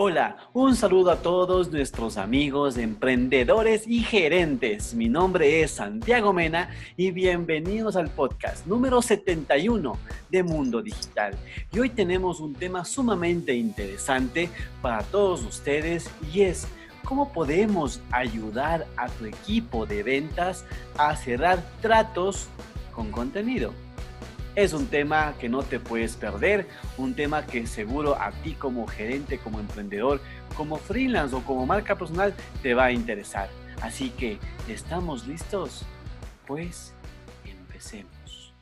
Hola, un saludo a todos nuestros amigos emprendedores y gerentes. Mi nombre es Santiago Mena y bienvenidos al podcast número 71 de Mundo Digital. Y hoy tenemos un tema sumamente interesante para todos ustedes y es cómo podemos ayudar a tu equipo de ventas a cerrar tratos con contenido. Es un tema que no te puedes perder, un tema que seguro a ti como gerente, como emprendedor, como freelance o como marca personal te va a interesar. Así que, ¿estamos listos? Pues empecemos.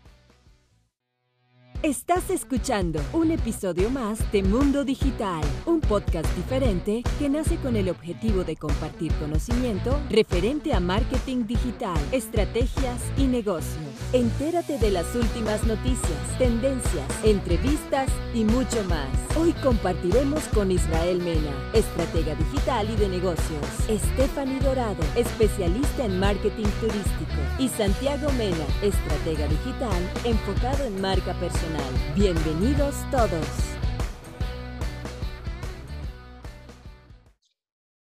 Estás escuchando un episodio más de Mundo Digital, un podcast diferente que nace con el objetivo de compartir conocimiento referente a marketing digital, estrategias y negocios. Entérate de las últimas noticias, tendencias, entrevistas y mucho más. Hoy compartiremos con Israel Mena, estratega digital y de negocios, Stephanie Dorado, especialista en marketing turístico, y Santiago Mena, estratega digital enfocado en marca personal. Bienvenidos todos.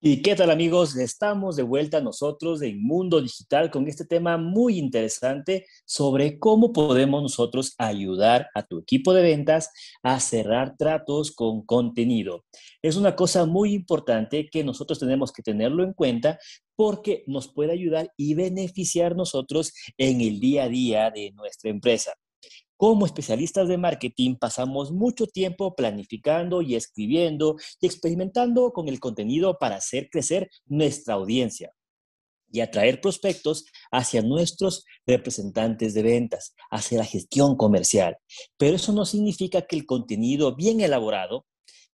¿Y qué tal amigos? Estamos de vuelta nosotros en Mundo Digital con este tema muy interesante sobre cómo podemos nosotros ayudar a tu equipo de ventas a cerrar tratos con contenido. Es una cosa muy importante que nosotros tenemos que tenerlo en cuenta porque nos puede ayudar y beneficiar nosotros en el día a día de nuestra empresa. Como especialistas de marketing pasamos mucho tiempo planificando y escribiendo y experimentando con el contenido para hacer crecer nuestra audiencia y atraer prospectos hacia nuestros representantes de ventas, hacia la gestión comercial. Pero eso no significa que el contenido bien elaborado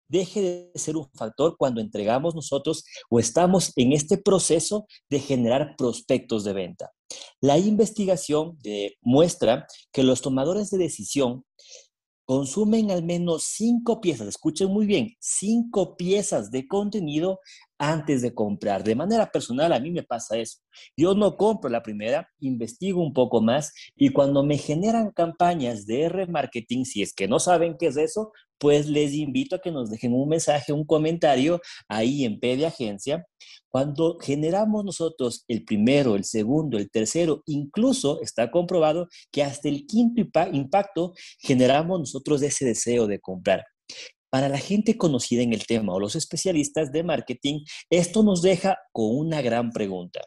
deje de ser un factor cuando entregamos nosotros o estamos en este proceso de generar prospectos de venta. La investigación muestra que los tomadores de decisión consumen al menos cinco piezas, escuchen muy bien, cinco piezas de contenido antes de comprar. De manera personal, a mí me pasa eso. Yo no compro la primera, investigo un poco más y cuando me generan campañas de remarketing, si es que no saben qué es eso, pues les invito a que nos dejen un mensaje, un comentario ahí en P de Agencia. Cuando generamos nosotros el primero, el segundo, el tercero, incluso está comprobado que hasta el quinto impacto generamos nosotros ese deseo de comprar. Para la gente conocida en el tema o los especialistas de marketing, esto nos deja con una gran pregunta.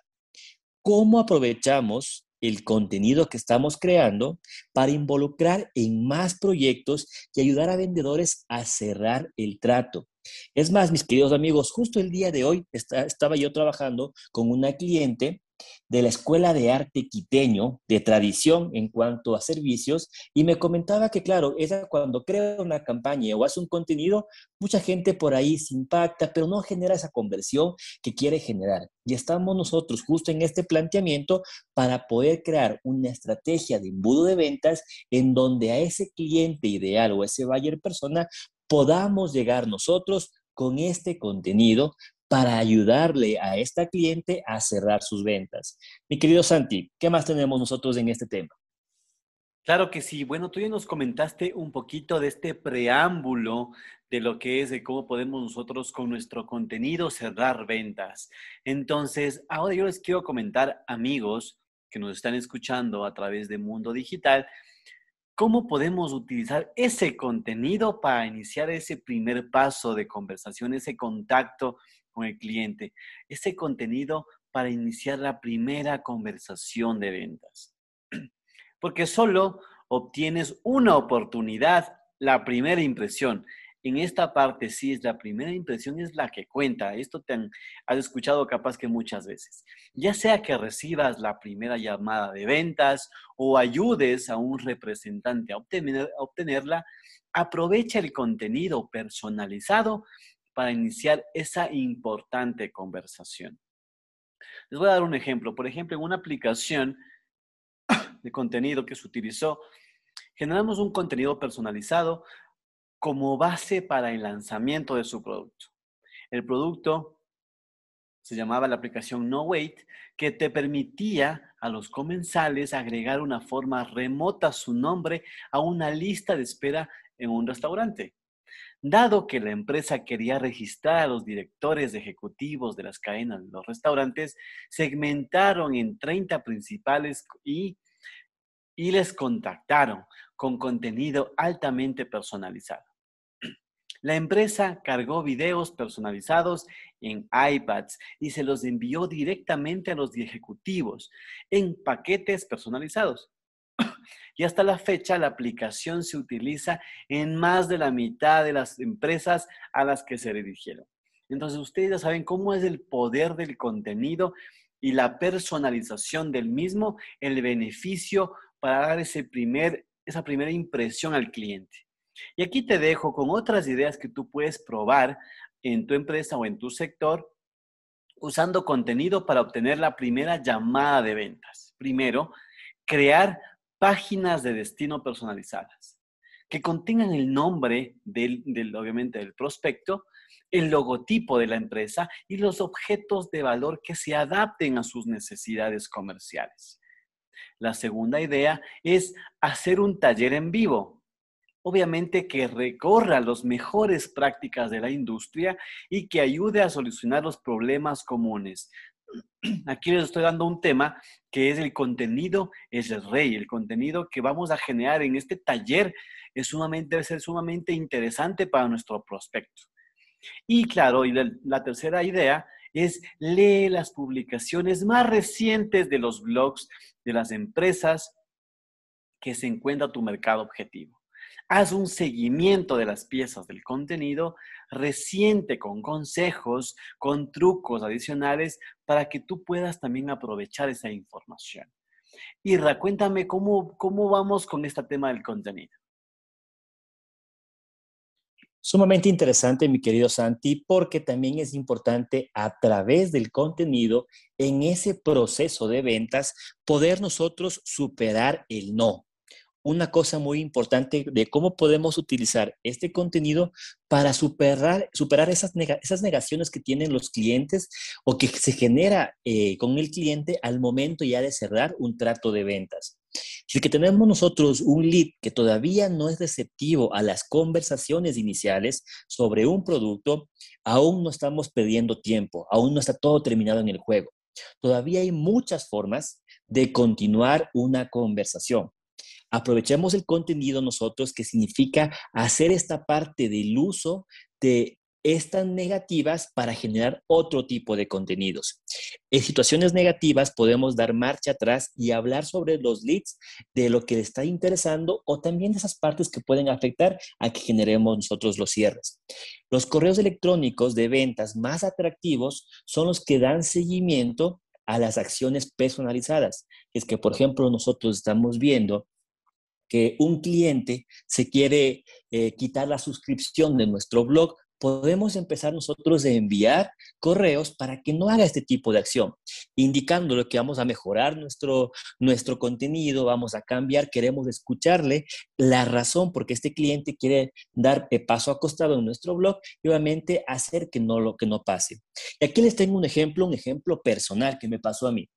¿Cómo aprovechamos el contenido que estamos creando para involucrar en más proyectos y ayudar a vendedores a cerrar el trato. Es más, mis queridos amigos, justo el día de hoy estaba yo trabajando con una cliente de la Escuela de Arte Quiteño, de tradición en cuanto a servicios, y me comentaba que, claro, ella cuando crea una campaña o hace un contenido, mucha gente por ahí se impacta, pero no genera esa conversión que quiere generar. Y estamos nosotros justo en este planteamiento para poder crear una estrategia de embudo de ventas en donde a ese cliente ideal o ese buyer persona podamos llegar nosotros con este contenido para ayudarle a esta cliente a cerrar sus ventas. Mi querido Santi, ¿qué más tenemos nosotros en este tema? Claro que sí. Bueno, tú ya nos comentaste un poquito de este preámbulo de lo que es de cómo podemos nosotros con nuestro contenido cerrar ventas. Entonces, ahora yo les quiero comentar, amigos que nos están escuchando a través de Mundo Digital, cómo podemos utilizar ese contenido para iniciar ese primer paso de conversación, ese contacto con el cliente, ese contenido para iniciar la primera conversación de ventas. Porque solo obtienes una oportunidad, la primera impresión. En esta parte sí es la primera impresión, es la que cuenta. Esto te han, has escuchado capaz que muchas veces. Ya sea que recibas la primera llamada de ventas o ayudes a un representante a, obtener, a obtenerla, aprovecha el contenido personalizado para iniciar esa importante conversación. Les voy a dar un ejemplo. Por ejemplo, en una aplicación de contenido que se utilizó, generamos un contenido personalizado como base para el lanzamiento de su producto. El producto se llamaba la aplicación No Wait, que te permitía a los comensales agregar una forma remota su nombre a una lista de espera en un restaurante. Dado que la empresa quería registrar a los directores ejecutivos de las cadenas de los restaurantes, segmentaron en 30 principales y, y les contactaron con contenido altamente personalizado. La empresa cargó videos personalizados en iPads y se los envió directamente a los ejecutivos en paquetes personalizados. Y hasta la fecha la aplicación se utiliza en más de la mitad de las empresas a las que se dirigieron. Entonces ustedes ya saben cómo es el poder del contenido y la personalización del mismo, el beneficio para dar ese primer, esa primera impresión al cliente. Y aquí te dejo con otras ideas que tú puedes probar en tu empresa o en tu sector usando contenido para obtener la primera llamada de ventas. Primero, crear páginas de destino personalizadas que contengan el nombre del, obviamente, del prospecto, el logotipo de la empresa y los objetos de valor que se adapten a sus necesidades comerciales. La segunda idea es hacer un taller en vivo. Obviamente que recorra las mejores prácticas de la industria y que ayude a solucionar los problemas comunes, aquí les estoy dando un tema que es el contenido es el rey, el contenido que vamos a generar en este taller es sumamente, debe sumamente interesante para nuestro prospecto. Y claro, y la, tercera idea es lee las publicaciones más recientes de los blogs de las empresas que se encuentra tu mercado objetivo. Haz un seguimiento de las piezas del contenido reciente con consejos, con trucos adicionales para que tú puedas también aprovechar esa información. Irra, cuéntame cómo, cómo vamos con este tema del contenido. Sumamente interesante, mi querido Santi, porque también es importante a través del contenido, en ese proceso de ventas, poder nosotros superar el no una cosa muy importante de cómo podemos utilizar este contenido para superar, superar esas, esas negaciones que tienen los clientes o que se genera eh, con el cliente al momento ya de cerrar un trato de ventas. Si que tenemos nosotros un lead que todavía no es receptivo a las conversaciones iniciales sobre un producto, aún no estamos perdiendo tiempo, aún no está todo terminado en el juego. Todavía hay muchas formas de continuar una conversación aprovechemos el contenido nosotros, que significa hacer esta parte del uso de estas negativas para generar otro tipo de contenidos. En situaciones negativas podemos dar marcha atrás y hablar sobre los leads, de lo que le está interesando o también esas partes que pueden afectar a que generemos nosotros los cierres. Los correos electrónicos de ventas más atractivos son los que dan seguimiento a las acciones personalizadas. Es que, por ejemplo, nosotros estamos viendo que un cliente se quiere eh, quitar la suscripción de nuestro blog, podemos empezar nosotros a enviar correos para que no haga este tipo de acción, indicándole que vamos a mejorar nuestro, nuestro contenido, vamos a cambiar, queremos escucharle la razón porque este cliente quiere dar paso acostado en nuestro blog y obviamente hacer que no, lo, que no pase. Y aquí les tengo un ejemplo, un ejemplo personal que me pasó a mí.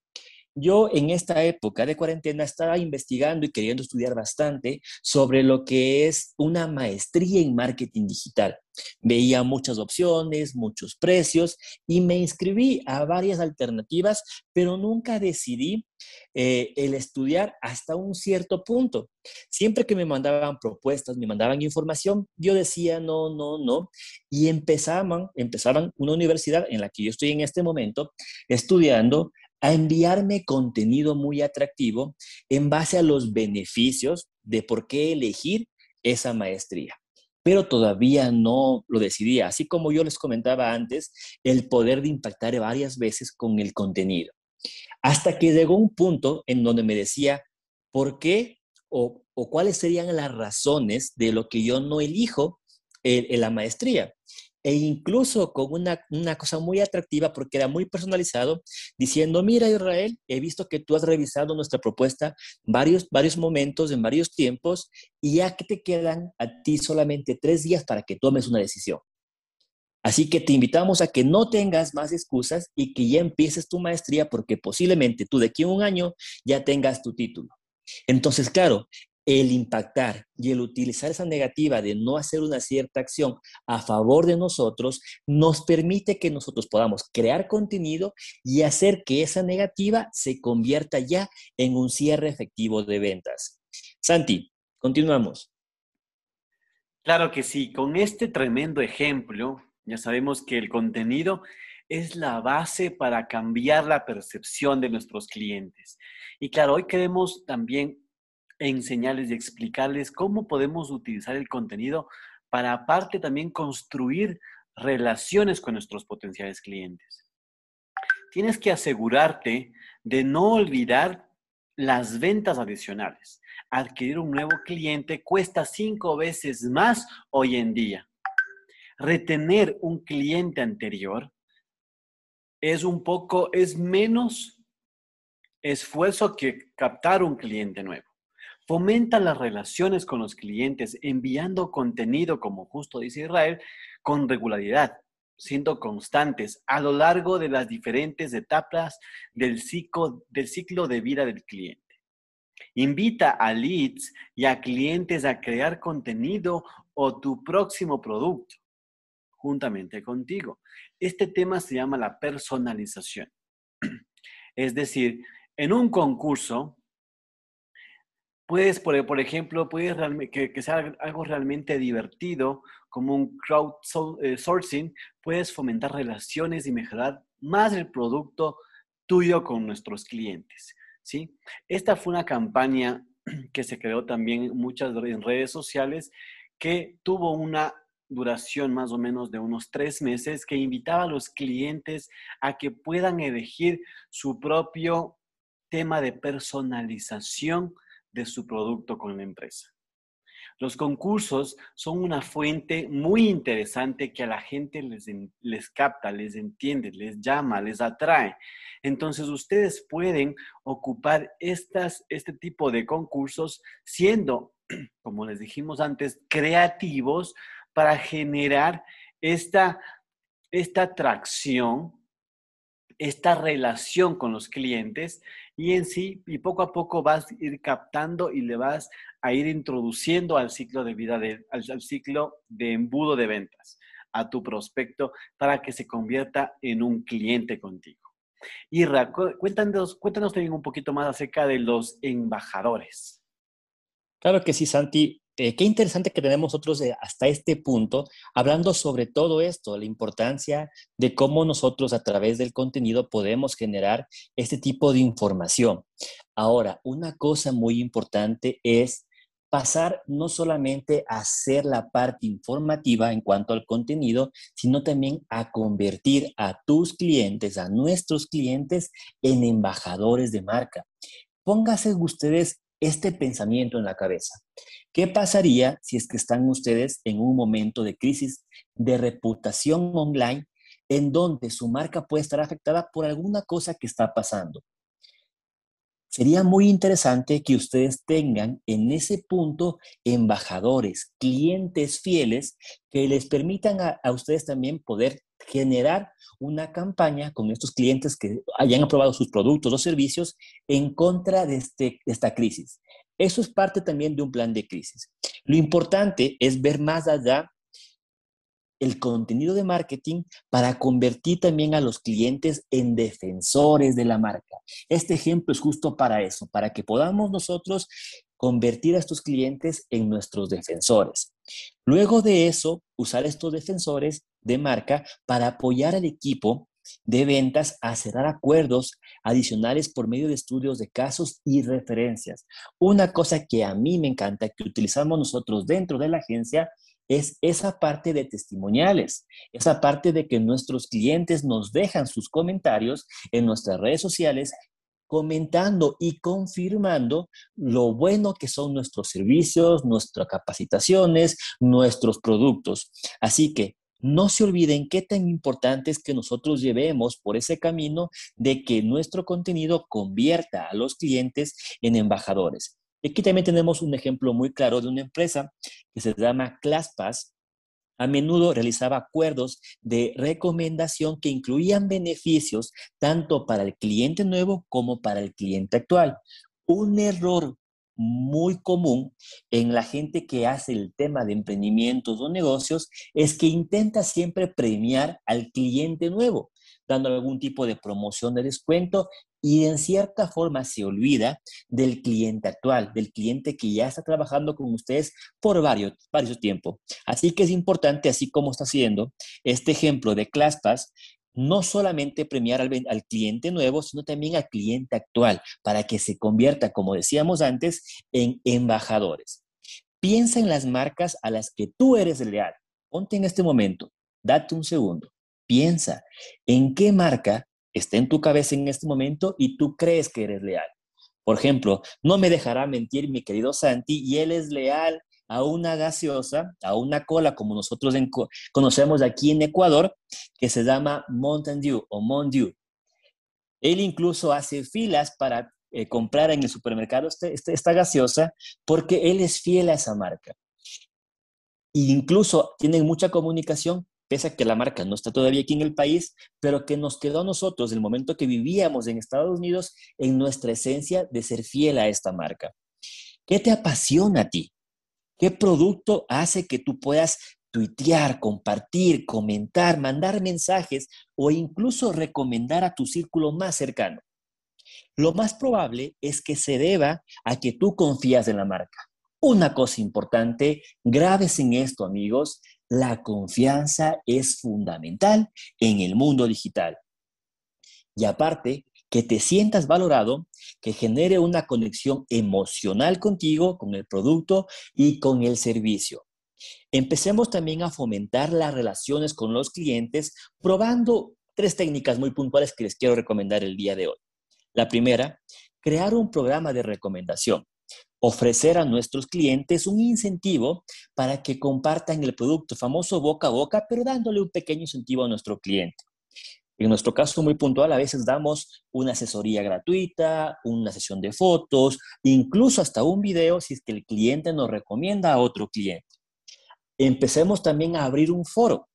Yo en esta época de cuarentena estaba investigando y queriendo estudiar bastante sobre lo que es una maestría en marketing digital. Veía muchas opciones, muchos precios y me inscribí a varias alternativas, pero nunca decidí eh, el estudiar hasta un cierto punto. Siempre que me mandaban propuestas, me mandaban información, yo decía no, no, no, y empezaban, empezaban una universidad en la que yo estoy en este momento estudiando a enviarme contenido muy atractivo en base a los beneficios de por qué elegir esa maestría. Pero todavía no lo decidía. Así como yo les comentaba antes, el poder de impactar varias veces con el contenido. Hasta que llegó un punto en donde me decía, ¿por qué o, cuáles serían las razones de lo que yo no elijo en la maestría? E incluso con una, una, cosa muy atractiva porque era muy personalizado, diciendo, mira Israel, he visto que tú has revisado nuestra propuesta varios, varios momentos, en varios tiempos, y ya que te quedan a ti solamente tres días para que tomes una decisión. Así que te invitamos a que no tengas más excusas y que ya empieces tu maestría porque posiblemente tú de aquí a un año ya tengas tu título. Entonces, claro, el impactar y el utilizar esa negativa de no hacer una cierta acción a favor de nosotros nos permite que nosotros podamos crear contenido y hacer que esa negativa se convierta ya en un cierre efectivo de ventas. Santi, continuamos. Claro que sí, con este tremendo ejemplo, ya sabemos que el contenido es la base para cambiar la percepción de nuestros clientes. Y claro, hoy queremos también enseñarles y explicarles cómo podemos utilizar el contenido para aparte también construir relaciones con nuestros potenciales clientes. Tienes que asegurarte de no olvidar las ventas adicionales. Adquirir un nuevo cliente cuesta cinco veces más hoy en día. Retener un cliente anterior es un poco, es menos esfuerzo que captar un cliente nuevo. Fomenta las relaciones con los clientes enviando contenido, como justo dice Israel, con regularidad, siendo constantes a lo largo de las diferentes etapas del ciclo, del ciclo de vida del cliente. Invita a leads y a clientes a crear contenido o tu próximo producto juntamente contigo. Este tema se llama la personalización. Es decir, en un concurso, Puedes, por, ejemplo, puedes que, que, sea algo realmente divertido, como un crowdsourcing, eh, puedes fomentar relaciones y mejorar más el producto tuyo con nuestros clientes. ¿sí? Esta fue una campaña que se creó también muchas en redes sociales que tuvo una duración más o menos de unos tres meses que invitaba a los clientes a que puedan elegir su propio tema de personalización de su producto con la empresa. Los concursos son una fuente muy interesante que a la gente les, les capta, les entiende, les llama, les atrae. Entonces ustedes pueden ocupar estas, este tipo de concursos siendo, como les dijimos antes, creativos para generar esta, esta atracción, esta relación con los clientes y en sí, y poco a poco vas a ir captando y le vas a ir introduciendo al ciclo de vida, de, al, ciclo de embudo de ventas a tu prospecto para que se convierta en un cliente contigo. Y cuéntanos, cuéntanos también un poquito más acerca de los embajadores. Claro que sí, Santi. Eh, qué interesante que tenemos nosotros eh, hasta este punto hablando sobre todo esto, la importancia de cómo nosotros a través del contenido podemos generar este tipo de información. Ahora, una cosa muy importante es pasar no solamente a ser la parte informativa en cuanto al contenido, sino también a convertir a tus clientes, a nuestros clientes, en embajadores de marca. Póngase ustedes este pensamiento en la cabeza. ¿Qué pasaría si es que están ustedes en un momento de crisis de reputación online en donde su marca puede estar afectada por alguna cosa que está pasando? Sería muy interesante que ustedes tengan en ese punto embajadores, clientes fieles que les permitan a, ustedes también poder generar una campaña con estos clientes que hayan aprobado sus productos o servicios en contra de, este, de esta crisis. Eso es parte también de un plan de crisis. Lo importante es ver más allá el contenido de marketing para convertir también a los clientes en defensores de la marca. Este ejemplo es justo para eso, para que podamos nosotros convertir a estos clientes en nuestros defensores. Luego de eso, usar estos defensores de marca para apoyar al equipo de ventas a cerrar acuerdos adicionales por medio de estudios de casos y referencias. Una cosa que a mí me encanta, que utilizamos nosotros dentro de la agencia, es esa parte de testimoniales, esa parte de que nuestros clientes nos dejan sus comentarios en nuestras redes sociales comentando y confirmando lo bueno que son nuestros servicios, nuestras capacitaciones, nuestros productos. Así que no se olviden qué tan importante es que nosotros llevemos por ese camino de que nuestro contenido convierta a los clientes en embajadores. Aquí también tenemos un ejemplo muy claro de una empresa que se llama ClassPass. A menudo realizaba acuerdos de recomendación que incluían beneficios tanto para el cliente nuevo como para el cliente actual. Un error muy común en la gente que hace el tema de emprendimientos o negocios es que intenta siempre premiar al cliente nuevo, dando algún tipo de promoción de descuento y en cierta forma se olvida del cliente actual, del cliente que ya está trabajando con ustedes por varios, varios tiempo. Así que es importante, así como está haciendo este ejemplo de ClassPass, no solamente premiar al, cliente nuevo, sino también al cliente actual, para que se convierta, como decíamos antes, en embajadores. Piensa en las marcas a las que tú eres leal. Ponte en este momento, date un segundo, piensa en qué marca está en tu cabeza en este momento y tú crees que eres leal. Por ejemplo, no me dejará mentir mi querido Santi y él es leal a una gaseosa, a una cola como nosotros conocemos aquí en Ecuador, que se llama Mountain Dew o Mondew. Él incluso hace filas para eh, comprar en el supermercado este, este, esta gaseosa porque él es fiel a esa marca. E incluso tienen mucha comunicación pese a que la marca no está todavía aquí en el país, pero que nos quedó a nosotros el momento que vivíamos en Estados Unidos en nuestra esencia de ser fiel a esta marca. ¿Qué te apasiona a ti? ¿Qué producto hace que tú puedas tuitear, compartir, comentar, mandar mensajes o incluso recomendar a tu círculo más cercano? Lo más probable es que se deba a que tú confías en la marca. Una cosa importante, graves en esto amigos, la confianza es fundamental en el mundo digital. Y aparte, que te sientas valorado, que genere una conexión emocional contigo, con el producto y con el servicio. Empecemos también a fomentar las relaciones con los clientes probando tres técnicas muy puntuales que les quiero recomendar el día de hoy. La primera, crear un programa de recomendación ofrecer a nuestros clientes un incentivo para que compartan el producto, famoso boca a boca, pero dándole un pequeño incentivo a nuestro cliente. En nuestro caso muy puntual, a veces damos una asesoría gratuita, una sesión de fotos, incluso hasta un video si es que el cliente nos recomienda a otro cliente. Empecemos también a abrir un foro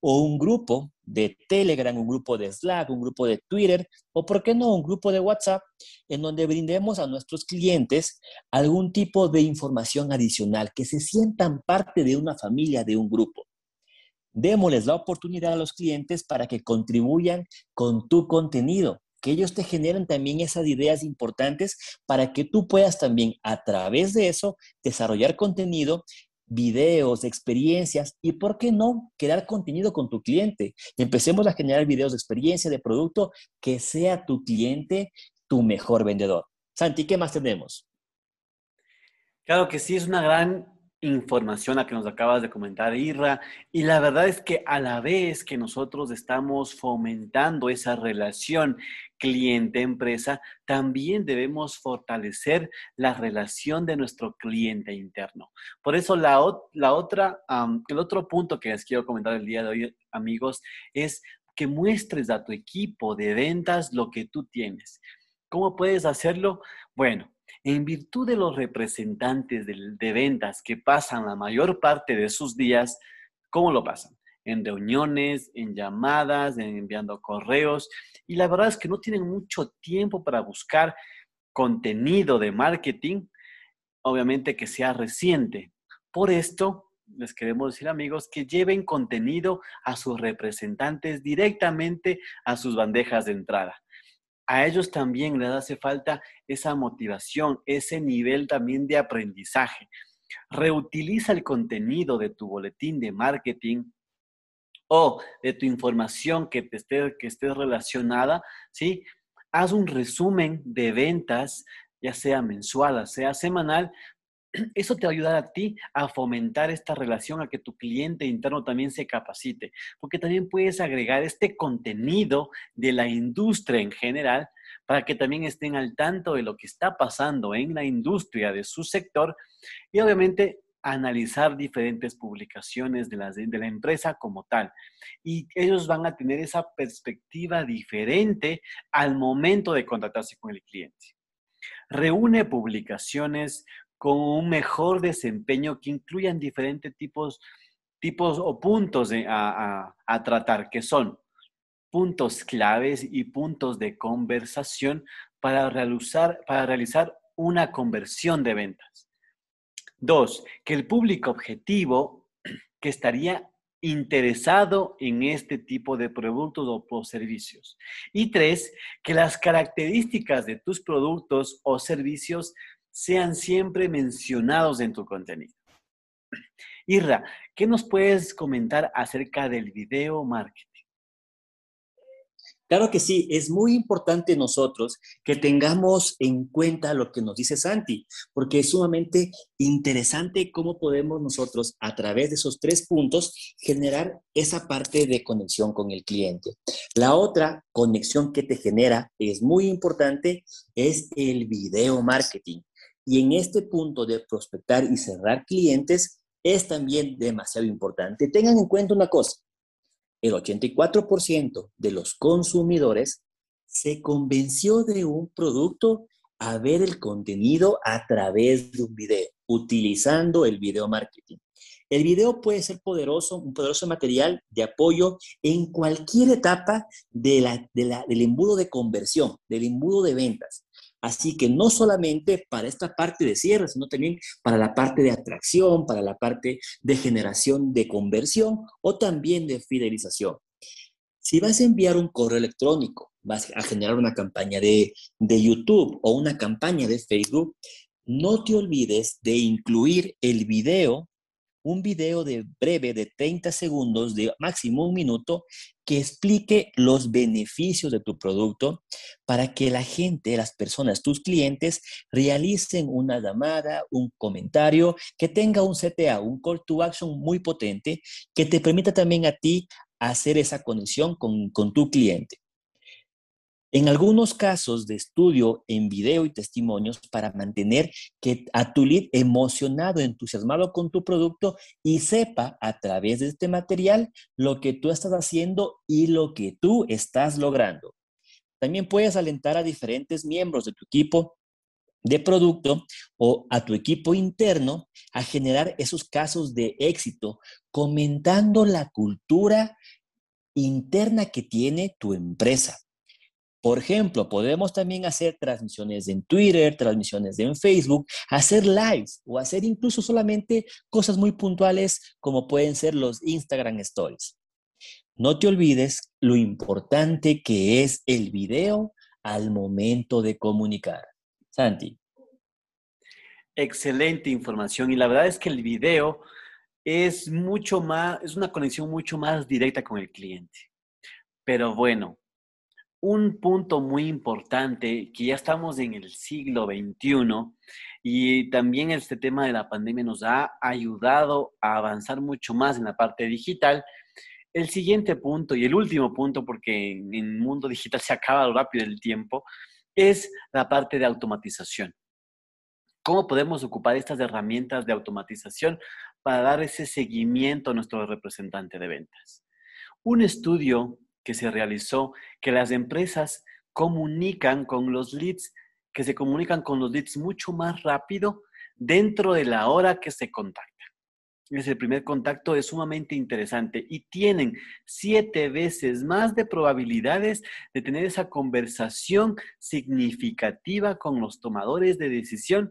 o un grupo de Telegram, un grupo de Slack, un grupo de Twitter o, por qué no, un grupo de WhatsApp en donde brindemos a nuestros clientes algún tipo de información adicional, que se sientan parte de una familia, de un grupo. Démosles la oportunidad a los clientes para que contribuyan con tu contenido, que ellos te generen también esas ideas importantes para que tú puedas también a través de eso desarrollar contenido videos, experiencias y, ¿por qué no, crear contenido con tu cliente? Empecemos a generar videos de experiencia, de producto, que sea tu cliente tu mejor vendedor. Santi, ¿qué más tenemos? Claro que sí, es una gran información a que nos acabas de comentar, Irra. Y la verdad es que a la vez que nosotros estamos fomentando esa relación cliente-empresa, también debemos fortalecer la relación de nuestro cliente interno. Por eso la, la otra, el otro punto que les quiero comentar el día de hoy, amigos, es que muestres a tu equipo de ventas lo que tú tienes. ¿Cómo puedes hacerlo? Bueno, en virtud de los representantes de, ventas que pasan la mayor parte de sus días, ¿cómo lo pasan? En reuniones, en llamadas, en enviando correos. Y la verdad es que no tienen mucho tiempo para buscar contenido de marketing, obviamente que sea reciente. Por esto, les queremos decir amigos que lleven contenido a sus representantes directamente a sus bandejas de entrada a ellos también les hace falta esa motivación, ese nivel también de aprendizaje. Reutiliza el contenido de tu boletín de marketing o de tu información que, te esté, que esté relacionada, ¿sí? Haz un resumen de ventas, ya sea mensual, sea semanal, eso te va a ayudar a ti a fomentar esta relación, a que tu cliente interno también se capacite, porque también puedes agregar este contenido de la industria en general para que también estén al tanto de lo que está pasando en la industria de su sector y obviamente analizar diferentes publicaciones de la, de la empresa como tal. Y ellos van a tener esa perspectiva diferente al momento de contratarse con el cliente. Reúne publicaciones con un mejor desempeño que incluyan diferentes tipos, tipos o puntos a, tratar, que son puntos claves y puntos de conversación para realizar, para realizar una conversión de ventas. Dos, que el público objetivo que estaría interesado en este tipo de productos o servicios. Y tres, que las características de tus productos o servicios sean siempre mencionados en tu contenido. Irra, ¿qué nos puedes comentar acerca del video marketing? Claro que sí, es muy importante nosotros que tengamos en cuenta lo que nos dice Santi, porque es sumamente interesante cómo podemos nosotros a través de esos tres puntos generar esa parte de conexión con el cliente. La otra conexión que te genera es muy importante, es el video marketing. Y en este punto de prospectar y cerrar clientes es también demasiado importante. Tengan en cuenta una cosa, el 84% de los consumidores se convenció de un producto a ver el contenido a través de un video, utilizando el video marketing. El video puede ser poderoso, un poderoso material de apoyo en cualquier etapa del embudo de conversión, del embudo de ventas. Así que no solamente para esta parte de cierre, sino también para la parte de atracción, para la parte de generación de conversión o también de fidelización. Si vas a enviar un correo electrónico, vas a generar una campaña de, de YouTube o una campaña de Facebook, no te olvides de incluir el video un video de breve de 30 segundos, de máximo un minuto, que explique los beneficios de tu producto para que la gente, las personas, tus clientes, realicen una llamada, un comentario, que tenga un CTA, un call to action muy potente, que te permita también a ti hacer esa conexión con, con tu cliente. En algunos casos de estudio en video y testimonios para mantener que a tu lead emocionado, entusiasmado con tu producto y sepa a través de este material lo que tú estás haciendo y lo que tú estás logrando. También puedes alentar a diferentes miembros de tu equipo de producto o a tu equipo interno a generar esos casos de éxito comentando la cultura interna que tiene tu empresa. Por ejemplo, podemos también hacer transmisiones en Twitter, transmisiones en Facebook, hacer lives o hacer incluso solamente cosas muy puntuales como pueden ser los Instagram Stories. No te olvides lo importante que es el video al momento de comunicar. Santi. Excelente información y la verdad es que el video es mucho más, es una conexión mucho más directa con el cliente. Pero bueno, un punto muy importante, que ya estamos en el siglo XXI y también este tema de la pandemia nos ha ayudado a avanzar mucho más en la parte digital. El siguiente punto y el último punto, porque en el mundo digital se acaba rápido el tiempo, es la parte de automatización. ¿Cómo podemos ocupar estas herramientas de automatización para dar ese seguimiento a nuestro representante de ventas? Un estudio que se realizó que las empresas comunican con los leads, que se comunican con los leads mucho más rápido dentro de la hora que se contacta. Es el primer contacto, es sumamente interesante y tienen siete veces más de probabilidades de tener esa conversación significativa con los tomadores de decisión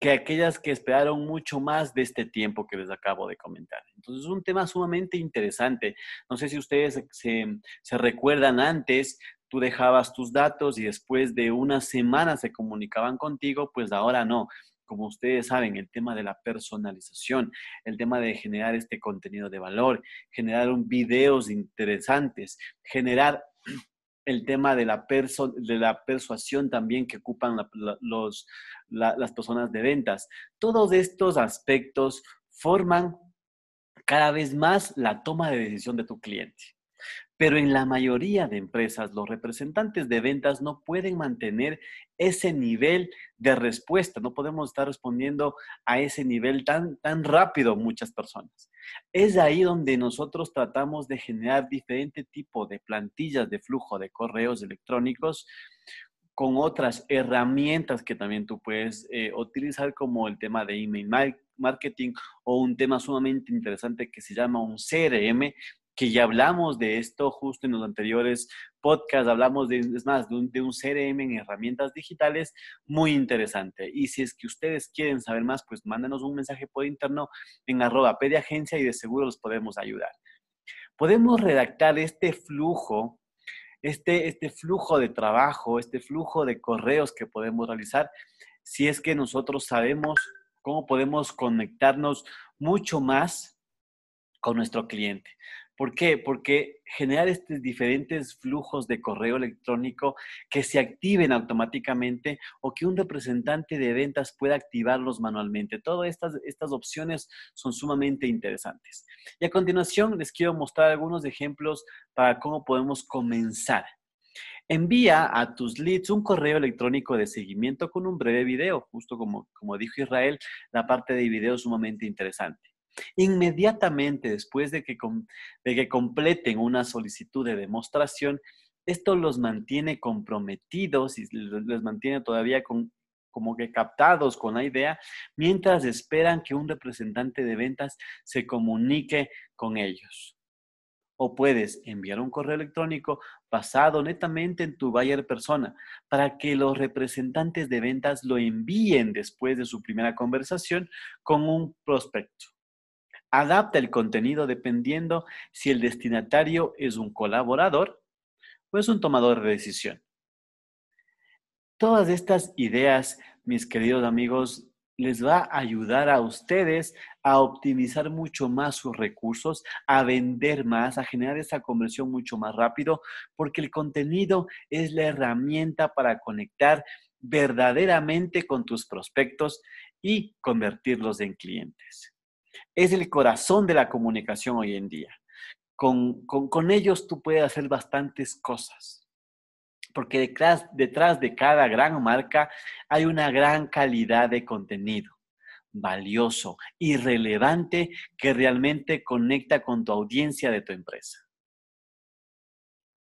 que aquellas que esperaron mucho más de este tiempo que les acabo de comentar. Entonces es un tema sumamente interesante. No sé si ustedes se, recuerdan antes, tú dejabas tus datos y después de una semana se comunicaban contigo, pues ahora no. Como ustedes saben, el tema de la personalización, el tema de generar este contenido de valor, generar un videos interesantes, generar el tema de la, de la persuasión también que ocupan los, las personas de ventas. Todos estos aspectos forman cada vez más la toma de decisión de tu cliente. Pero en la mayoría de empresas, los representantes de ventas no pueden mantener ese nivel de respuesta, no podemos estar respondiendo a ese nivel tan, tan rápido muchas personas. Es ahí donde nosotros tratamos de generar diferente tipo de plantillas de flujo de correos electrónicos con otras herramientas que también tú puedes eh, utilizar como el tema de email marketing o un tema sumamente interesante que se llama un CRM que ya hablamos de esto justo en los anteriores podcasts, hablamos de, es más, de un, CRM en herramientas digitales muy interesante. Y si es que ustedes quieren saber más, pues mándenos un mensaje por interno en arroba pediagencia y de seguro los podemos ayudar. Podemos redactar este flujo este, este flujo de trabajo, este flujo de correos que podemos realizar, si es que nosotros sabemos cómo podemos conectarnos mucho más con nuestro cliente. ¿Por qué? Porque generar estos diferentes flujos de correo electrónico que se activen automáticamente o que un representante de ventas pueda activarlos manualmente. Todas estas, estas opciones son sumamente interesantes. Y a continuación les quiero mostrar algunos ejemplos para cómo podemos comenzar. Envía a tus leads un correo electrónico de seguimiento con un breve video, justo como, como dijo Israel, la parte de video es sumamente interesante. Inmediatamente después de que, de que completen una solicitud de demostración, esto los mantiene comprometidos y les mantiene todavía como que captados con la idea, mientras esperan que un representante de ventas se comunique con ellos. O puedes enviar un correo electrónico basado netamente en tu buyer persona para que los representantes de ventas lo envíen después de su primera conversación con un prospecto. Adapta el contenido dependiendo si el destinatario es un colaborador o es un tomador de decisión. Todas estas ideas, mis queridos amigos, les va a ayudar a ustedes a optimizar mucho más sus recursos, a vender más, a generar esa conversión mucho más rápido, porque el contenido es la herramienta para conectar verdaderamente con tus prospectos y convertirlos en clientes es el corazón de la comunicación hoy en día. Con, ellos tú puedes hacer bastantes cosas, porque detrás, detrás de cada gran marca hay una gran calidad de contenido valioso y relevante que realmente conecta con tu audiencia de tu empresa.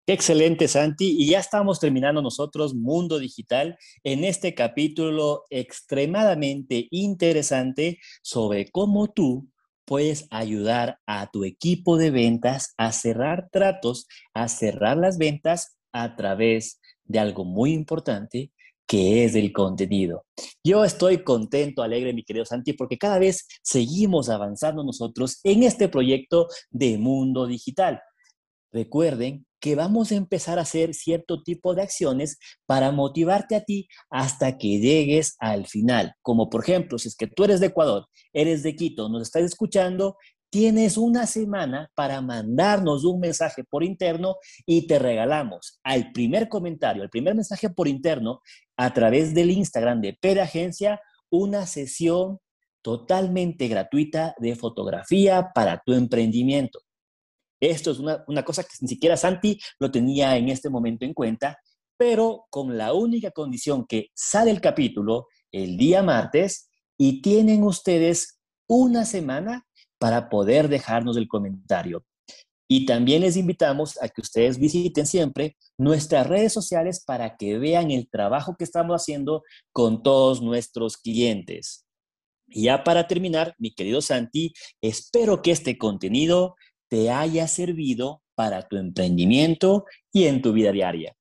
Excelente, Santi. Y ya estamos terminando nosotros Mundo Digital en este capítulo extremadamente interesante sobre cómo tú puedes ayudar a tu equipo de ventas a cerrar tratos, a cerrar las ventas a través de algo muy importante que es el contenido. Yo estoy contento, alegre, mi querido Santi, porque cada vez seguimos avanzando nosotros en este proyecto de mundo digital. Recuerden que vamos a empezar a hacer cierto tipo de acciones para motivarte a ti hasta que llegues al final. Como por ejemplo, si es que tú eres de Ecuador, eres de Quito, nos estás escuchando, tienes una semana para mandarnos un mensaje por interno y te regalamos al primer comentario, al primer mensaje por interno, a través del Instagram de Pere Agencia, una sesión totalmente gratuita de fotografía para tu emprendimiento. Esto es una, cosa que ni siquiera Santi lo tenía en este momento en cuenta, pero con la única condición que sale el capítulo el día martes y tienen ustedes una semana para poder dejarnos el comentario. Y también les invitamos a que ustedes visiten siempre nuestras redes sociales para que vean el trabajo que estamos haciendo con todos nuestros clientes. Y ya para terminar, mi querido Santi, espero que este contenido te haya servido para tu emprendimiento y en tu vida diaria.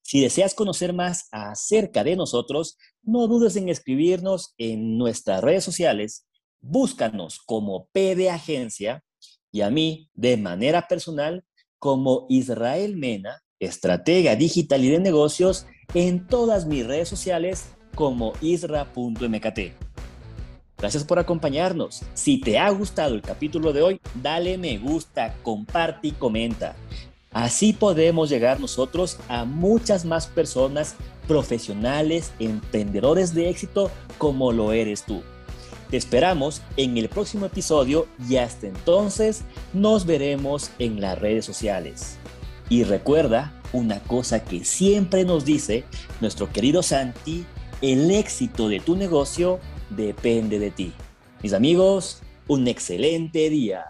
Si deseas conocer más acerca de nosotros, no dudes en escribirnos en nuestras redes sociales. Búscanos como P Agencia y a mí de manera personal como Israel Mena, estratega digital y de negocios en todas mis redes sociales como isra.mkt. Gracias por acompañarnos. Si te ha gustado el capítulo de hoy, dale me gusta, comparte y comenta. Así podemos llegar nosotros a muchas más personas profesionales, emprendedores de éxito como lo eres tú. Te esperamos en el próximo episodio y hasta entonces nos veremos en las redes sociales. Y recuerda una cosa que siempre nos dice nuestro querido Santi, el éxito de tu negocio depende de ti. Mis amigos, un excelente día.